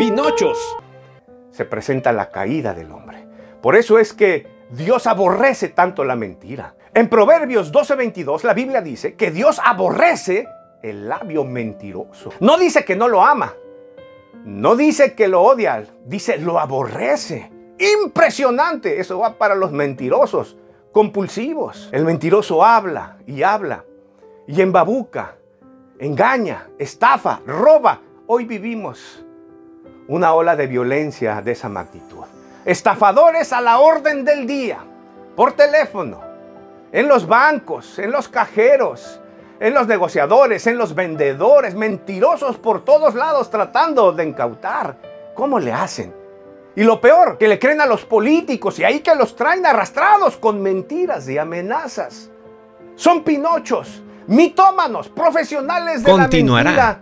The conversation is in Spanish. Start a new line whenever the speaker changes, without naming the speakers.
Pinochos.
Se presenta la caída del hombre. Por eso es que Dios aborrece tanto la mentira. En Proverbios 12:22 la Biblia dice que Dios aborrece el labio mentiroso. No dice que no lo ama. No dice que lo odia. Dice lo aborrece. Impresionante. Eso va para los mentirosos, compulsivos. El mentiroso habla y habla y embabuca, engaña, estafa, roba. Hoy vivimos una ola de violencia de esa magnitud. Estafadores a la orden del día, por teléfono, en los bancos, en los cajeros, en los negociadores, en los vendedores, mentirosos por todos lados tratando de incautar. ¿Cómo le hacen? Y lo peor, que le creen a los políticos y ahí que los traen arrastrados con mentiras y amenazas. Son pinochos, mitómanos, profesionales de la mentira